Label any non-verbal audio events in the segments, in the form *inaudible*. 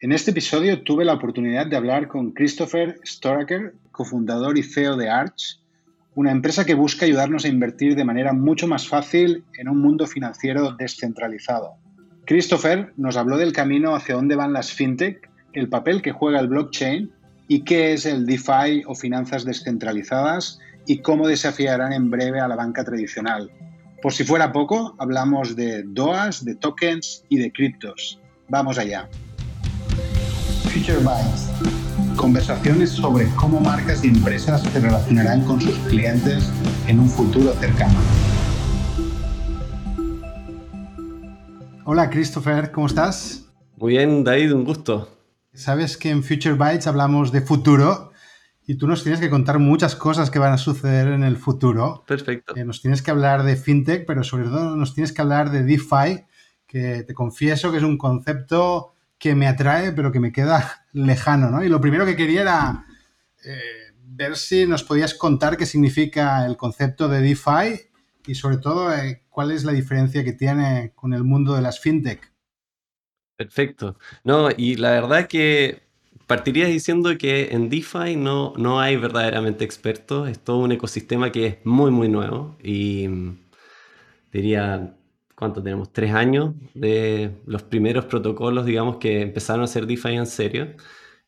En este episodio tuve la oportunidad de hablar con Christopher Storaker, cofundador y CEO de Arch, una empresa que busca ayudarnos a invertir de manera mucho más fácil en un mundo financiero descentralizado. Christopher nos habló del camino hacia dónde van las fintech, el papel que juega el blockchain y qué es el DeFi o finanzas descentralizadas y cómo desafiarán en breve a la banca tradicional. Por si fuera poco, hablamos de DOAs, de tokens y de criptos. Vamos allá. Future Bytes conversaciones sobre cómo marcas y empresas se relacionarán con sus clientes en un futuro cercano. Hola Christopher, ¿cómo estás? Muy bien, David, un gusto. Sabes que en Future Bytes hablamos de futuro y tú nos tienes que contar muchas cosas que van a suceder en el futuro. Perfecto. Eh, nos tienes que hablar de fintech, pero sobre todo nos tienes que hablar de DeFi, que te confieso que es un concepto que me atrae, pero que me queda *laughs* lejano, ¿no? Y lo primero que quería era eh, ver si nos podías contar qué significa el concepto de DeFi y sobre todo eh, cuál es la diferencia que tiene con el mundo de las fintech. Perfecto. No, y la verdad que partiría diciendo que en DeFi no, no hay verdaderamente expertos, es todo un ecosistema que es muy, muy nuevo y mm, diría ¿cuánto tenemos? Tres años de los primeros protocolos, digamos, que empezaron a hacer DeFi en serio.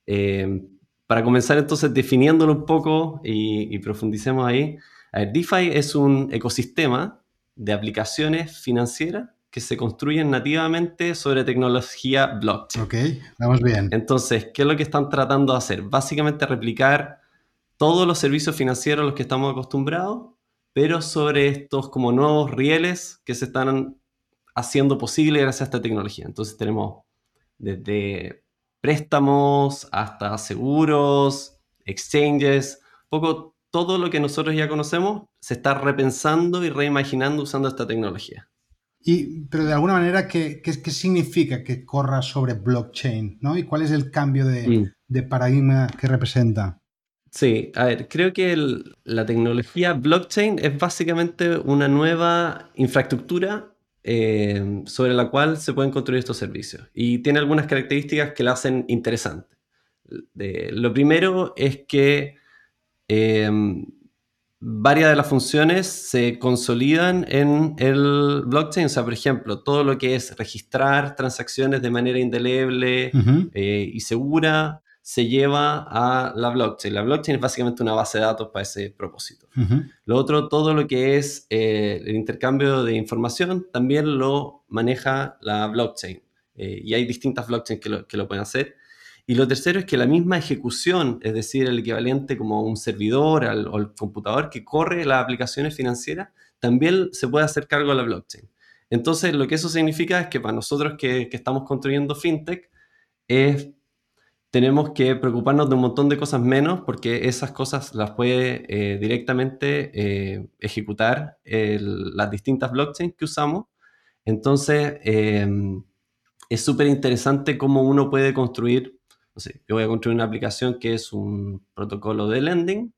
Eh, para comenzar entonces definiéndolo un poco y, profundicemos ahí, DeFi es un ecosistema de aplicaciones financieras que se construyen nativamente sobre tecnología blockchain. Ok, vamos bien. Entonces, ¿qué es lo que están tratando de hacer? Básicamente replicar todos los servicios financieros a los que estamos acostumbrados, pero sobre estos como nuevos rieles que se están haciendo posible gracias a esta tecnología. Entonces tenemos desde préstamos hasta seguros, exchanges, poco todo lo que nosotros ya conocemos se está repensando y reimaginando usando esta tecnología. Y, pero de alguna manera, ¿qué, qué, significa que corra sobre blockchain? ¿no? ¿Y cuál es el cambio de, mm. de paradigma que representa? Sí, a ver, creo que la tecnología blockchain es básicamente una nueva infraestructura eh, sobre la cual se pueden construir estos servicios. Y tiene algunas características que la hacen interesante. lo primero es que em, varias de las funciones se consolidan en el blockchain. O sea, por ejemplo, todo lo que es registrar transacciones de manera indeleble eh, y segura se lleva a la blockchain. La blockchain es básicamente una base de datos para ese propósito. Lo otro, todo lo que es eh, el intercambio de información, también lo maneja la blockchain. Eh, y hay distintas blockchains que lo, que lo, pueden hacer. Y lo tercero es que la misma ejecución, es decir, el equivalente como un servidor al, o el computador que corre las aplicaciones financieras, también se puede hacer cargo a la blockchain. Entonces, lo que eso significa es que para nosotros que, que estamos construyendo fintech, es tenemos que preocuparnos de un montón de cosas menos porque esas cosas las puede eh, directamente eh, ejecutar las distintas blockchains que usamos. Entonces, em, es súper interesante cómo uno puede construir, no sé, yo voy a construir una aplicación que es un protocolo de lending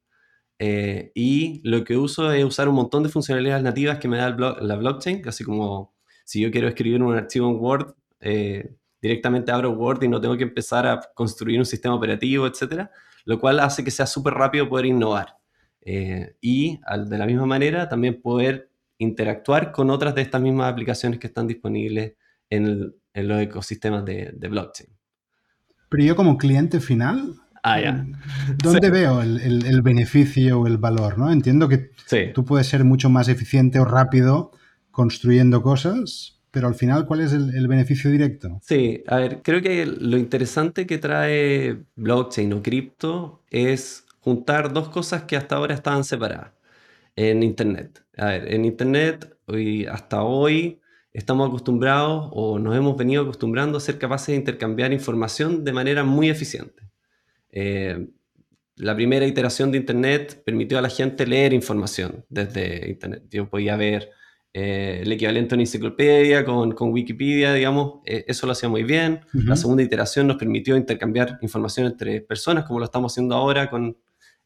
eh, y lo que uso es usar un montón de funcionalidades nativas que me da la blockchain, así como si yo quiero escribir un archivo en Word, directamente abro Word y no tengo que empezar a construir un sistema operativo, etcétera, lo cual hace que sea súper rápido poder innovar. Eh, y de la misma manera también poder interactuar con otras de estas mismas aplicaciones que están disponibles en, los ecosistemas de, blockchain. Pero yo como cliente final, ah, ya. ¿dónde veo el, beneficio o el valor? ¿no? Entiendo que tú puedes ser mucho más eficiente o rápido construyendo cosas, pero al final, ¿cuál es el, beneficio directo? Sí, a ver, creo que lo interesante que trae blockchain o cripto es juntar dos cosas que hasta ahora estaban separadas en Internet. A ver, en Internet hasta hoy estamos acostumbrados o nos hemos venido acostumbrando a ser capaces de intercambiar información de manera muy eficiente. Eh, la primera iteración de Internet permitió a la gente leer información desde Internet. Yo podía ver eh, el equivalente a una enciclopedia con, con Wikipedia, digamos, eh, eso lo hacía muy bien. La segunda iteración nos permitió intercambiar información entre personas, como lo estamos haciendo ahora con,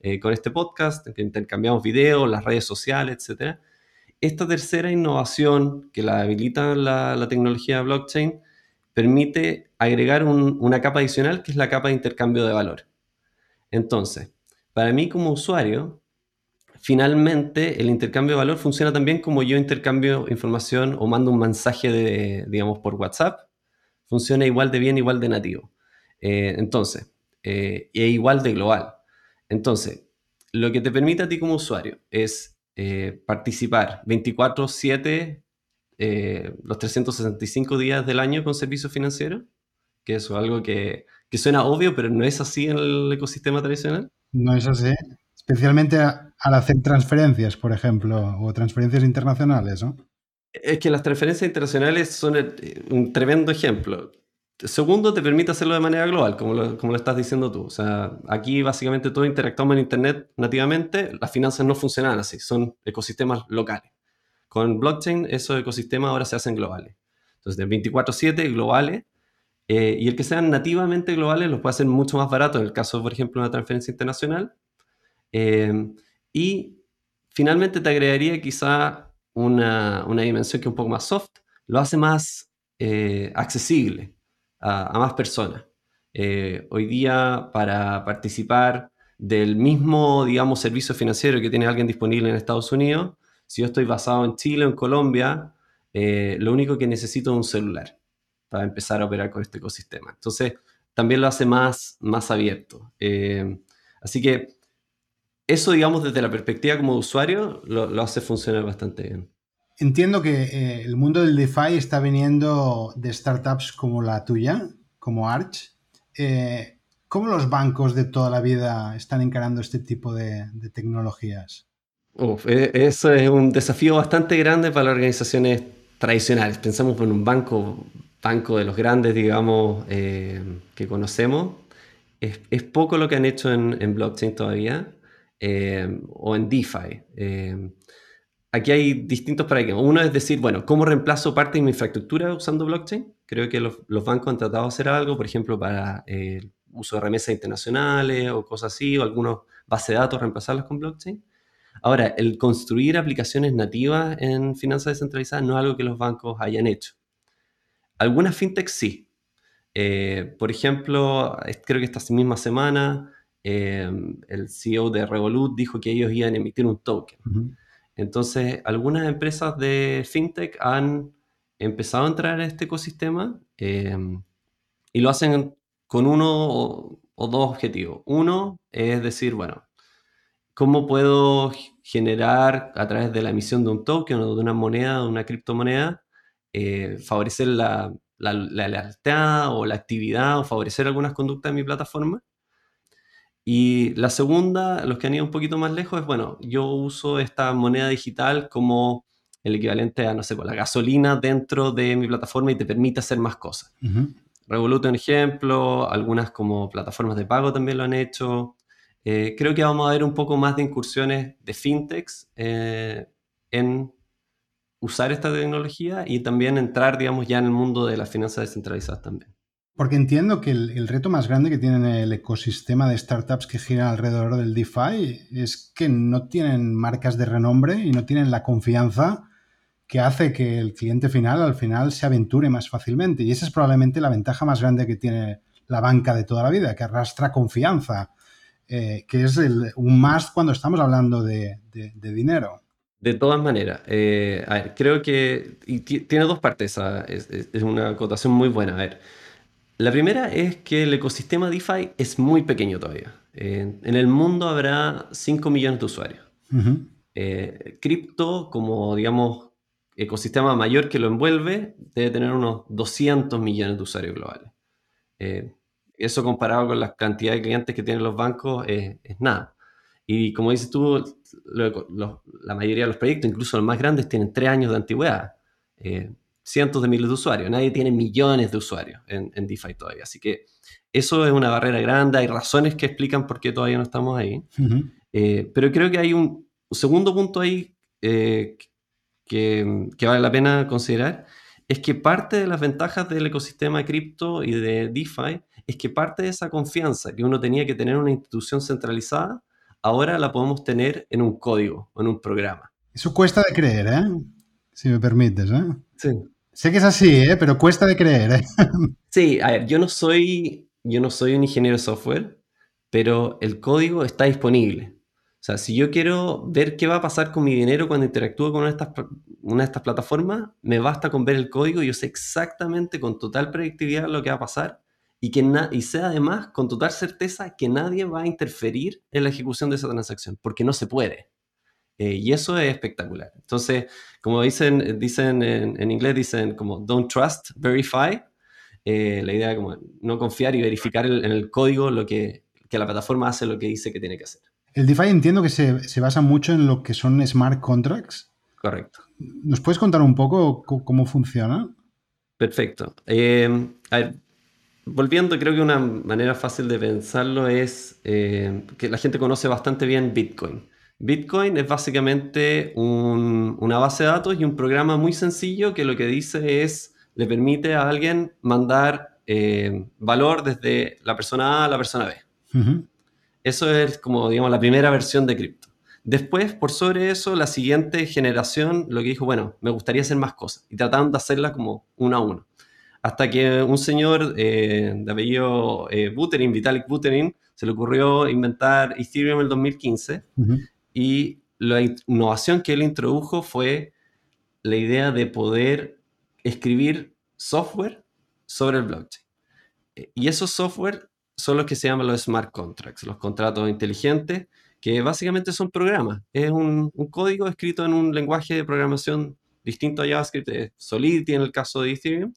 eh, con este podcast, que intercambiamos videos, las redes sociales, etc. Esta tercera innovación que la habilita la, la tecnología blockchain permite agregar una capa adicional que es la capa de intercambio de valor. Entonces, para mí como usuario, finalmente el intercambio de valor funciona también como yo intercambio información o mando un mensaje de, digamos, por WhatsApp. Funciona igual de bien, igual de nativo. Eh, entonces, eh, e igual de global. Entonces, lo que te permite a ti como usuario es eh, participar 24/7 los 365 días del año con servicios financieros, que eso es algo que, que suena obvio, pero no es así en el ecosistema tradicional. No es así especialmente al hacer transferencias, por ejemplo, o transferencias internacionales, ¿no? Es que las transferencias internacionales son un tremendo ejemplo. Segundo, te permite hacerlo de manera global, como lo, como lo estás diciendo tú. O sea, aquí básicamente todo interactuamos en Internet nativamente, las finanzas no funcionan así, son ecosistemas locales. Con blockchain, esos ecosistemas ahora se hacen globales. Entonces, de 24/7 globales, eh, y el que sean nativamente globales los puede hacer mucho más barato en el caso, por ejemplo, de una transferencia internacional, eh, y finalmente te agregaría quizá una, una, dimensión que es un poco más soft, lo hace más eh, accesible a, más personas. Eh, hoy día, para participar del mismo, digamos, servicio financiero que tiene alguien disponible en Estados Unidos, si yo estoy basado en Chile o en Colombia, lo único que necesito es un celular para empezar a operar con este ecosistema. Entonces, también lo hace más, más abierto. así que eso, digamos, desde la perspectiva como usuario, lo, hace funcionar bastante bien. Entiendo que eh, el mundo del DeFi está viniendo de startups como la tuya, como Arch. Eh, ¿Cómo los bancos de toda la vida están encarando este tipo de, tecnologías? E, eso es un desafío bastante grande para las organizaciones tradicionales. Pensamos en un banco, banco de los grandes, digamos, eh, que conocemos. Es, poco lo que han hecho en blockchain todavía. Eh, o en DeFi. Eh, aquí hay distintos paradigmas. Uno es decir, bueno, ¿cómo reemplazo parte de mi infraestructura usando blockchain? Creo que los, bancos han tratado de hacer algo, por ejemplo, para el eh, uso de remesas internacionales o cosas así, o algunos bases de datos, reemplazarlas con blockchain. Ahora, el construir aplicaciones nativas en finanzas descentralizadas no es algo que los bancos hayan hecho. Algunas fintechs sí. por ejemplo, creo que esta misma semana Em, el CEO de Revolut dijo que ellos iban a emitir un token. Entonces, algunas empresas de fintech han empezado a entrar a este ecosistema em, y lo hacen con uno o, dos objetivos. Uno es decir, bueno, ¿cómo puedo generar a través de la emisión de un token o de una moneda, de una criptomoneda, eh, favorecer la, la, la lealtad o la actividad o favorecer algunas conductas en mi plataforma? Y la segunda, los que han ido un poquito más lejos, es, bueno, yo uso esta moneda digital como el equivalente a, no sé, pues, la gasolina dentro de mi plataforma y te permite hacer más cosas. Revolut un ejemplo, algunas como plataformas de pago también lo han hecho. Eh, creo que vamos a ver un poco más de incursiones de fintechs eh, en usar esta tecnología y también entrar, digamos, ya en el mundo de las finanzas descentralizadas también. Porque entiendo que el, reto más grande que tiene el ecosistema de startups que giran alrededor del DeFi es que no tienen marcas de renombre y no tienen la confianza que hace que el cliente final al final se aventure más fácilmente. Y esa es probablemente la ventaja más grande que tiene la banca de toda la vida, que arrastra confianza, eh, que es un más cuando estamos hablando de, dinero. De todas maneras, eh, a ver, creo que tiene dos partes, es, es, una acotación muy buena. A ver, la primera es que el ecosistema DeFi es muy pequeño todavía. en el mundo habrá 5 millones de usuarios. Eh, cripto, como digamos, ecosistema mayor que lo envuelve, debe tener unos 200 millones de usuarios globales. Eh, eso comparado con la cantidad de clientes que tienen los bancos es, nada. Y como dices tú, la mayoría de los proyectos, incluso los más grandes, tienen 3 años de antigüedad. Cientos de miles de usuarios. Nadie tiene millones de usuarios en, DeFi todavía. Así que eso es una barrera grande. Hay razones que explican por qué todavía no estamos ahí. Eh, pero creo que hay un, segundo punto ahí eh, que, vale la pena considerar. Es que parte de las ventajas del ecosistema de cripto y de DeFi es que parte de esa confianza que uno tenía que tener en una institución centralizada, ahora la podemos tener en un código en un programa. Eso cuesta de creer, ¿eh? Si me permites, ¿eh? Sí. Sé que es así, ¿eh? pero cuesta de creer. ¿eh? *laughs* Sí, a ver, yo no soy, yo no soy un ingeniero de software, pero el código está disponible. O sea, si yo quiero ver qué va a pasar con mi dinero cuando interactúo con una de estas, plataformas, me basta con ver el código y yo sé exactamente con total predictividad lo que va a pasar y, que y sé además con total certeza que nadie va a interferir en la ejecución de esa transacción, porque no se puede. Eh, y eso es espectacular. Entonces, como dicen, dicen en, inglés, dicen como don't trust, verify. Eh, la idea de como no confiar y verificar en el código lo que, que, la plataforma hace lo que dice que tiene que hacer. El DeFi entiendo que se, se basa mucho en lo que son smart contracts. Correcto. ¿Nos puedes contar un poco cómo funciona? Perfecto. Eh, a ver, volviendo, creo que una manera fácil de pensarlo es que la gente conoce bastante bien Bitcoin. Bitcoin es básicamente una base de datos y un programa muy sencillo que lo que dice es, le permite a alguien mandar eh, valor desde la persona A a la persona B. Eso es como, digamos, la primera versión de cripto. Después, por sobre eso, la siguiente generación lo que dijo, bueno, me gustaría hacer más cosas y trataron de hacerla como uno a uno. Hasta que un señor eh, de apellido eh, Buterin, Vitalik Buterin, se le ocurrió inventar Ethereum en el 2015 y la innovación que él introdujo fue la idea de poder escribir software sobre el blockchain. Eh, y esos software son los que se llaman los smart contracts, los contratos inteligentes, que básicamente son programas. Es un, código escrito en un lenguaje de programación distinto a JavaScript, Solidity en el caso de Ethereum,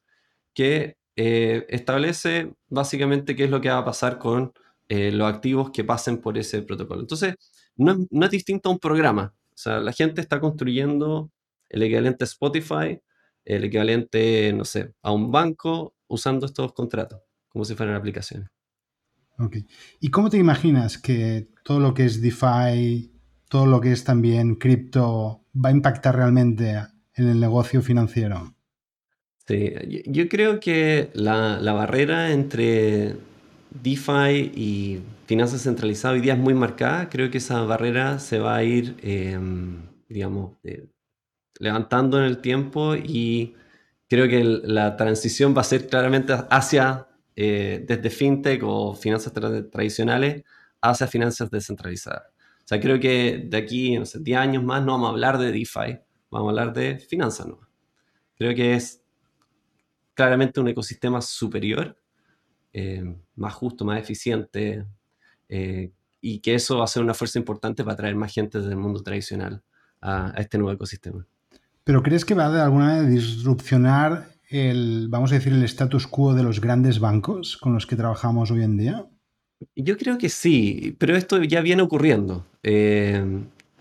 que eh, establece básicamente qué es lo que va a pasar con eh, los activos que pasen por ese protocolo. Entonces, no, es distinto a un programa. O sea, la gente está construyendo el equivalente a Spotify, el equivalente, no sé, a un banco usando estos contratos, como si fueran aplicaciones. Ok. ¿Y cómo te imaginas que todo lo que es DeFi, todo lo que es también cripto, va a impactar realmente en el negocio financiero? Sí, yo creo que la, la barrera entre DeFi y finanzas centralizadas hoy día es muy marcada. Creo que esa barrera se va a ir, em, digamos, eh, levantando en el tiempo y creo que la transición va a ser claramente hacia, eh, desde fintech o finanzas tradicionales, hacia finanzas descentralizadas. O sea, creo que de aquí, no sé, 10 años más no vamos a hablar de DeFi, vamos a hablar de finanzas nuevas. Creo que es claramente un ecosistema superior eh, más justo, más eficiente, eh, y que eso va a ser una fuerza importante para atraer más gente del mundo tradicional a, este nuevo ecosistema. ¿Pero crees que va de alguna manera a disrupcionar el, vamos a decir, el status quo de los grandes bancos con los que trabajamos hoy en día? Yo creo que sí, pero esto ya viene ocurriendo. Eh,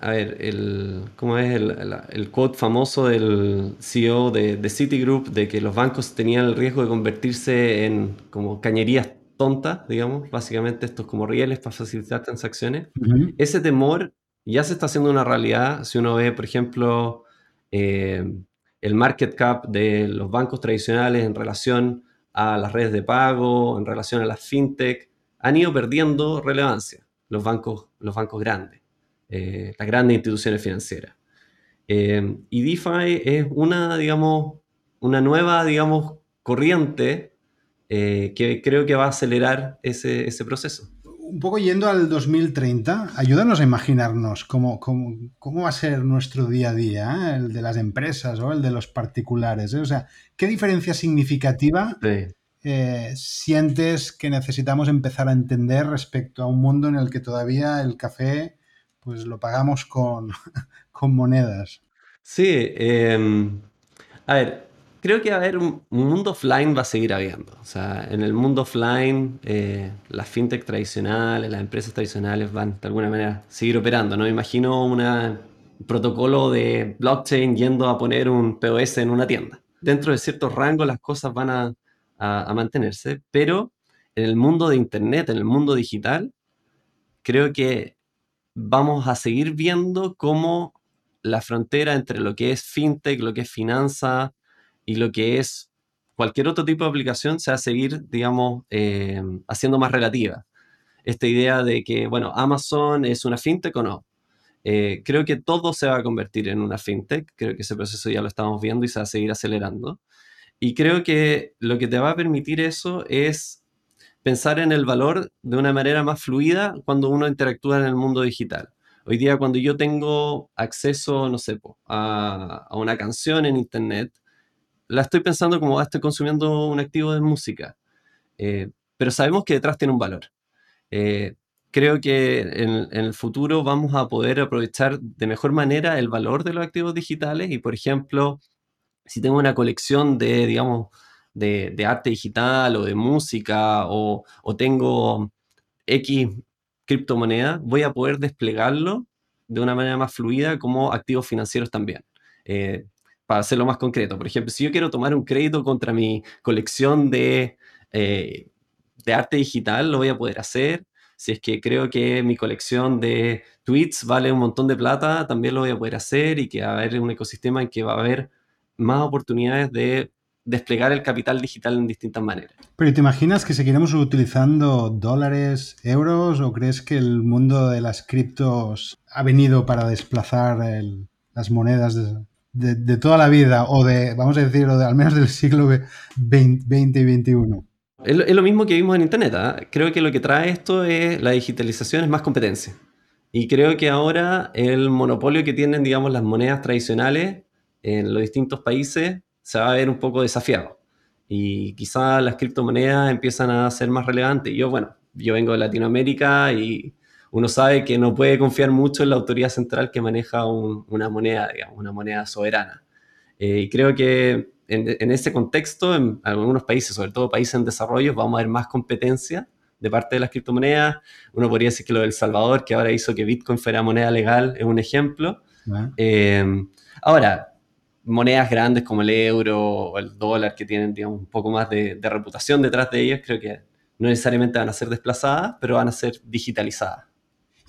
a ver, el, ¿cómo es el, quote famoso del CEO de, de, Citigroup de que los bancos tenían el riesgo de convertirse en como cañerías tontas, digamos, básicamente estos como rieles para facilitar transacciones? Ese temor ya se está haciendo una realidad. Si uno ve, por ejemplo, eh, el market cap de los bancos tradicionales en relación a las redes de pago, en relación a las fintech, han ido perdiendo relevancia los bancos, los bancos grandes. Eh, las grandes instituciones financieras. Eh, y DeFi es una, digamos, una nueva, digamos, corriente eh, que creo que va a acelerar ese, ese, proceso. Un poco yendo al 2030, ayúdanos a imaginarnos cómo, cómo, cómo va a ser nuestro día a día, el de las empresas o el de los particulares. O sea, ¿qué diferencia significativa sientes que necesitamos empezar a entender respecto a un mundo en el que todavía el café pues lo pagamos con, *laughs* monedas. Sí, em, a ver, creo que a ver, un, mundo offline va a seguir habiendo. O sea, en el mundo offline, eh, las fintech tradicionales, las empresas tradicionales van de alguna manera a seguir operando. No imagino un protocolo de blockchain yendo a poner un POS en una tienda. Dentro de ciertos rangos las cosas van a mantenerse, pero en el mundo de Internet, en el mundo digital, creo que vamos a seguir viendo cómo la frontera entre lo que es fintech, lo que es finanza y lo que es cualquier otro tipo de aplicación se va a seguir, digamos, eh, haciendo más relativa. Esta idea de que, bueno, Amazon es una fintech o no. Eh, creo que todo se va a convertir en una fintech. Creo que ese proceso ya lo estamos viendo y se va a seguir acelerando. Y creo que lo que te va a permitir eso es pensar en el valor de una manera más fluida cuando uno interactúa en el mundo digital. Hoy día cuando yo tengo acceso, no sé, a, una canción en Internet, la estoy pensando como, ah, estoy consumiendo un activo de música. Eh, pero sabemos que detrás tiene un valor. Eh, creo que en, el futuro vamos a poder aprovechar de mejor manera el valor de los activos digitales y, por ejemplo, si tengo una colección de, digamos, de, arte digital o de música o, tengo X criptomoneda, voy a poder desplegarlo de una manera más fluida como activos financieros también. Eh, para hacerlo más concreto, por ejemplo, si yo quiero tomar un crédito contra mi colección de, eh, de arte digital, lo voy a poder hacer si es que creo que mi colección de tweets vale un montón de plata, también lo voy a poder hacer y que va a haber un ecosistema en que va a haber más oportunidades de desplegar el capital digital en distintas maneras. Pero ¿te imaginas que seguiremos utilizando dólares, euros o crees que el mundo de las criptos ha venido para desplazar las monedas de, toda la vida o de, vamos a decir, al menos del siglo XX y XXI? Es lo, mismo que vimos en Internet. ¿ah? Creo que lo que trae esto es la digitalización, es más competencia. Y creo que ahora el monopolio que tienen, digamos, las monedas tradicionales en los distintos países se va a ver un poco desafiado. Y quizás las criptomonedas empiezan a ser más relevantes. Yo, bueno, yo vengo de Latinoamérica y uno sabe que no puede confiar mucho en la autoridad central que maneja una moneda, digamos, una moneda soberana. Eh, y creo que en, ese contexto, en algunos países, sobre todo países en desarrollo, vamos a ver más competencia de parte de las criptomonedas. Uno podría decir que lo del Salvador, que ahora hizo que Bitcoin fuera moneda legal, es un ejemplo. Eh, ahora, monedas grandes como el euro o el dólar, que tienen digamos, un poco más de, reputación detrás de ellas, creo que no necesariamente van a ser desplazadas, pero van a ser digitalizadas.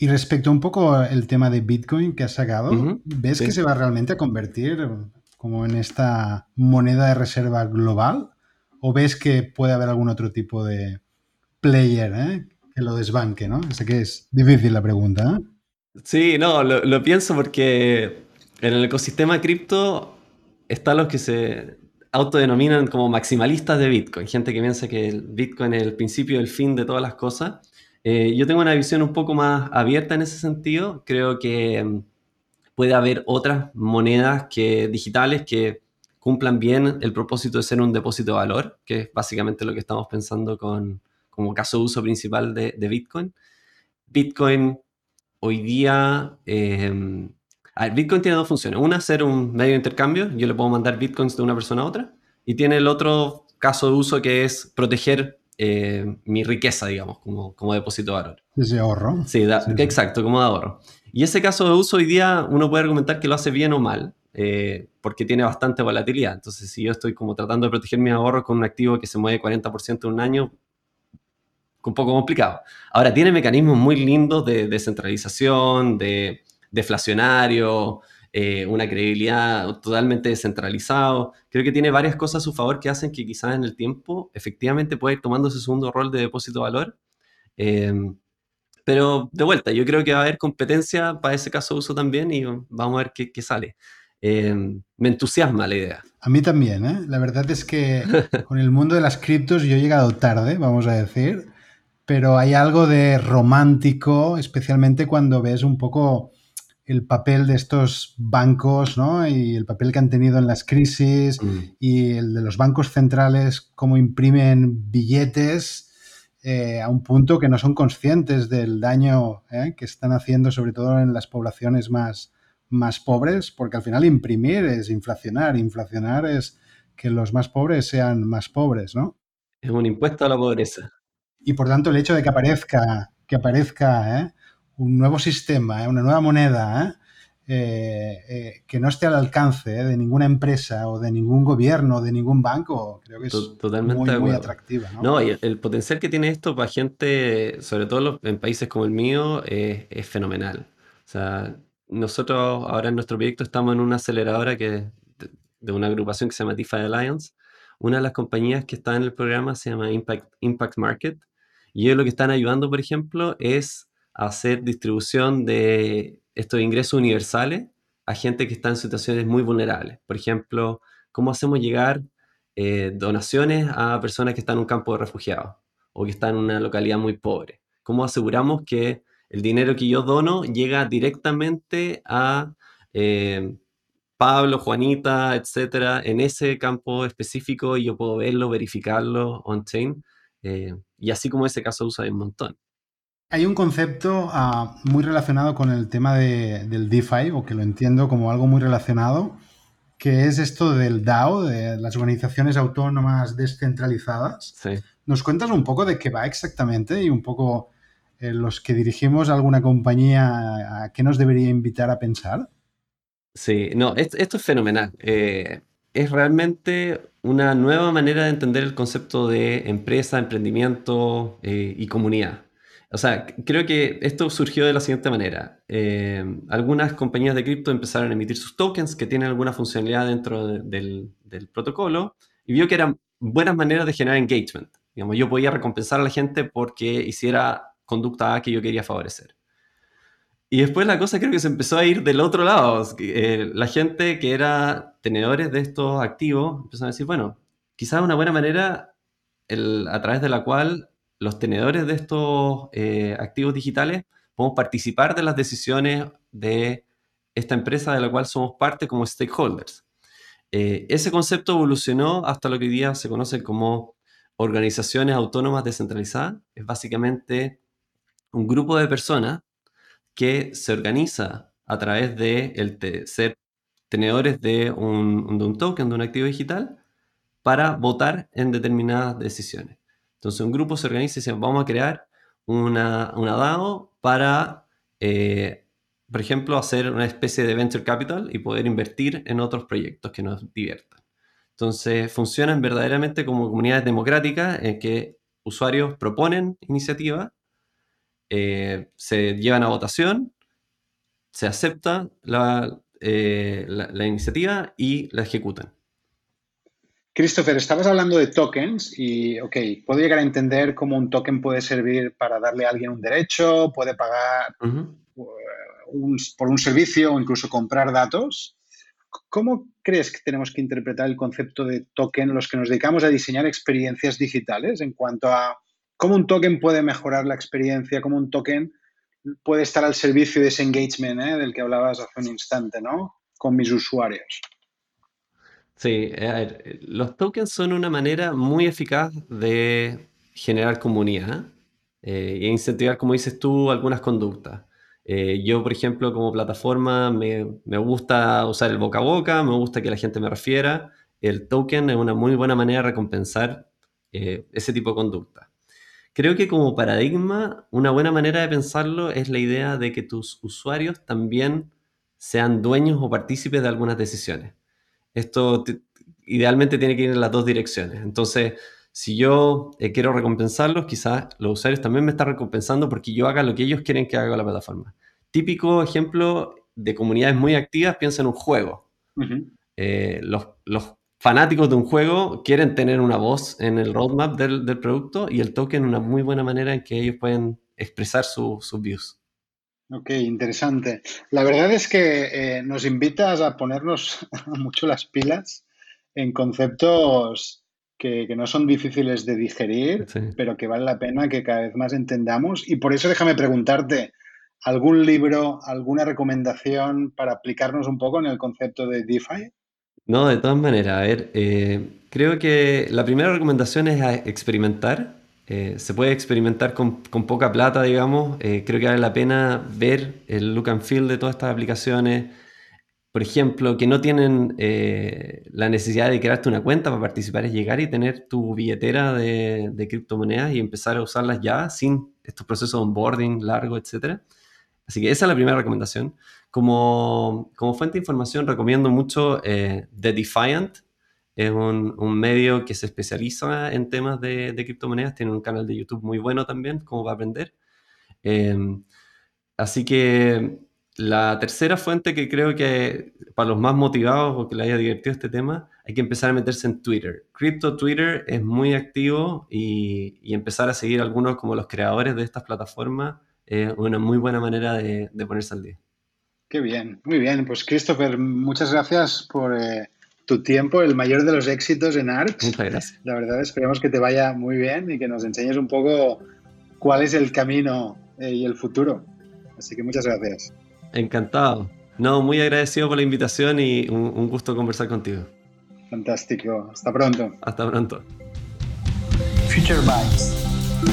Y respecto un poco el tema de Bitcoin que has sacado, ¿ves que se va realmente a convertir como en esta moneda de reserva global? ¿O ves que puede haber algún otro tipo de player eh, que lo desbanque? ¿no? Sé que es difícil la pregunta. ¿eh? Sí, no, lo, pienso porque en el ecosistema cripto están los que se autodenominan como maximalistas de Bitcoin, gente que piensa que el Bitcoin es el principio y el fin de todas las cosas. Eh, yo tengo una visión un poco más abierta en ese sentido. Creo que puede haber otras monedas que, digitales que cumplan bien el propósito de ser un depósito de valor, que es básicamente lo que estamos pensando con, como caso de uso principal de, Bitcoin. Bitcoin hoy día... Eh, Bitcoin tiene dos funciones. Una, ser un medio de intercambio. Yo le puedo mandar Bitcoins de una persona a otra. Y tiene el otro caso de uso que es proteger eh, mi riqueza, digamos, como, como depósito de valor. Sí, ahorro. Sí, exacto, como de ahorro. Y ese caso de uso hoy día uno puede argumentar que lo hace bien o mal, eh, porque tiene bastante volatilidad. Entonces, si yo estoy como tratando de proteger mi ahorro con un activo que se mueve 40% en un año, un poco complicado. Ahora, tiene mecanismos muy lindos de descentralización, de deflacionario, eh, una credibilidad totalmente descentralizado. Creo que tiene varias cosas a su favor que hacen que quizás en el tiempo efectivamente pueda ir tomando ese segundo rol de depósito de valor. Em, pero de vuelta, yo creo que va a haber competencia para ese caso de uso también y vamos a ver qué, sale. Em, me entusiasma la idea. A mí también, ¿eh? La verdad es que *laughs* con el mundo de las criptos yo he llegado tarde, vamos a decir, pero hay algo de romántico, especialmente cuando ves un poco el papel de estos bancos ¿no? y el papel que han tenido en las crisis mm. y el de los bancos centrales, cómo imprimen billetes eh, a un punto que no son conscientes del daño ¿eh? que están haciendo, sobre todo en las poblaciones más, más pobres, porque al final imprimir es inflacionar, inflacionar es que los más pobres sean más pobres, ¿no? Es un impuesto a la pobreza. Y por tanto el hecho de que aparezca, que aparezca ¿eh? Un nuevo sistema, ¿eh? una nueva moneda, ¿eh? Eh, que no esté al alcance de ninguna empresa o de ningún gobierno o de ningún banco, creo que es Totalmente muy, atractiva. ¿no? y el, potencial que tiene esto para gente, sobre todo en países como el mío, es fenomenal. O sea, nosotros ahora en nuestro proyecto estamos en una aceleradora que de, una agrupación que se llama DeFi Alliance. Una de las compañías que está en el programa se llama Impact, Impact Market. Y ellos lo que están ayudando, por ejemplo, es hacer distribución de estos ingresos universales a gente que está en situaciones muy vulnerables. Por ejemplo, cómo hacemos llegar eh, donaciones a personas que están en un campo de refugiados o que están en una localidad muy pobre? ¿Cómo aseguramos que el dinero que yo dono llega directamente a eh, Pablo, Juanita, etcétera, en ese campo específico y yo puedo verlo, verificarlo on-chain? Eh, y así como ese caso usa un montón. Hay un concepto ah, muy relacionado con el tema del DeFi, o que lo entiendo como algo muy relacionado, que es esto del DAO, de las organizaciones autónomas descentralizadas. ¿Nos cuentas un poco de qué va exactamente y un poco eh, los que dirigimos alguna compañía a qué nos debería invitar a pensar? Sí, no, esto, es fenomenal. Eh, es realmente una nueva manera de entender el concepto de empresa, emprendimiento eh, y comunidad. O sea, creo que esto surgió de la siguiente manera. Eh, algunas compañías de cripto empezaron a emitir sus tokens que tienen alguna funcionalidad dentro del, protocolo y vio que eran buenas maneras de generar engagement. Digamos, yo podía recompensar a la gente porque hiciera conducta A que yo quería favorecer. Y después la cosa creo que se empezó a ir del otro lado. Eh, la gente que era tenedores de estos activos empezaron a decir, bueno, quizás una buena manera a través de la cual los tenedores de estos eh, activos digitales podemos participar de las decisiones de esta empresa de la cual somos parte como stakeholders. Eh, ese concepto evolucionó hasta lo que hoy día se conoce como organizaciones autónomas descentralizadas. Es básicamente un grupo de personas que se organiza a través de el ser tenedores de un, de un token, de un activo digital, para votar en determinadas decisiones. Entonces un grupo se organiza y dice, vamos a crear una, una DAO para, eh, por ejemplo, hacer una especie de venture capital y poder invertir en otros proyectos que nos diviertan. Entonces funcionan verdaderamente como comunidades democráticas en que usuarios proponen iniciativas, eh, se llevan a votación, se acepta eh, la iniciativa y la ejecutan. Christopher, estabas hablando de tokens y, ok, puedo llegar a entender cómo un token puede servir para darle a alguien un derecho, puede pagar uh, por un servicio o incluso comprar datos. ¿Cómo crees que tenemos que interpretar el concepto de token los que nos dedicamos a diseñar experiencias digitales en cuanto a cómo un token puede mejorar la experiencia, cómo un token puede estar al servicio de ese engagement ¿eh? del que hablabas hace un instante, ¿no? Con mis usuarios. Sí, a ver, los tokens son una manera muy eficaz de generar comunidad eh, e incentivar, como dices tú, algunas conductas. Eh, yo, por ejemplo, como plataforma me, me gusta usar el boca a boca, me gusta que la gente me refiera. El token es una muy buena manera de recompensar eh, ese tipo de conducta. Creo que como paradigma, una buena manera de pensarlo es la idea de que tus usuarios también sean dueños o partícipes de algunas decisiones esto idealmente tiene que ir en las dos direcciones. Entonces, si yo eh, quiero recompensarlos, quizás los usuarios también me están recompensando porque yo haga lo que ellos quieren que haga la plataforma. Típico ejemplo de comunidades muy activas, piensa en un juego. Eh, los, fanáticos de un juego quieren tener una voz en el roadmap del, producto y el token una muy buena manera en que ellos pueden expresar sus views. Ok, interesante. La verdad es que eh, nos invitas a ponernos *laughs* mucho las pilas en conceptos que, no son difíciles de digerir, pero que vale la pena que cada vez más entendamos. Y por eso déjame preguntarte, ¿algún libro, alguna recomendación para aplicarnos un poco en el concepto de DeFi? No, de todas maneras, a ver, eh, creo que la primera recomendación es experimentar eh, se puede experimentar con, poca plata, digamos. Eh, creo que vale la pena ver el look and feel de todas estas aplicaciones. Por ejemplo, que no tienen eh, la necesidad de crearte una cuenta para participar, es llegar y tener tu billetera de, de criptomonedas y empezar a usarlas ya sin estos procesos de onboarding largo, etc. Así que esa es la primera recomendación. Como, como fuente de información recomiendo mucho The Defiant, es un, medio que se especializa en temas de, criptomonedas, tiene un canal de YouTube muy bueno también, como va a aprender. Em, así que la tercera fuente que creo que para los más motivados o que les haya divertido este tema, hay que empezar a meterse en Twitter. Crypto Twitter es muy activo y, empezar a seguir algunos como los creadores de estas plataformas es una muy buena manera de, ponerse al día. Qué bien, muy bien. Pues Christopher, muchas gracias por... Eh, tu tiempo, el mayor de los éxitos en Arch. Muchas gracias. La verdad, esperemos que te vaya muy bien y que nos enseñes un poco cuál es el camino eh, y el futuro. Así que muchas gracias. Encantado. No, muy agradecido por la invitación y un, un gusto conversar contigo. Fantástico. Hasta pronto. Hasta pronto. Future Bytes.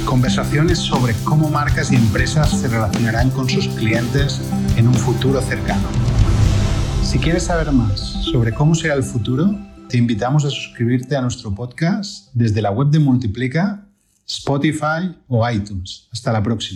Conversaciones sobre cómo marcas y empresas se relacionarán con sus clientes en un futuro cercano. Si quieres saber más sobre cómo será el futuro, te invitamos a suscribirte a nuestro podcast desde la web de Multiplica, Spotify o iTunes. Hasta la próxima.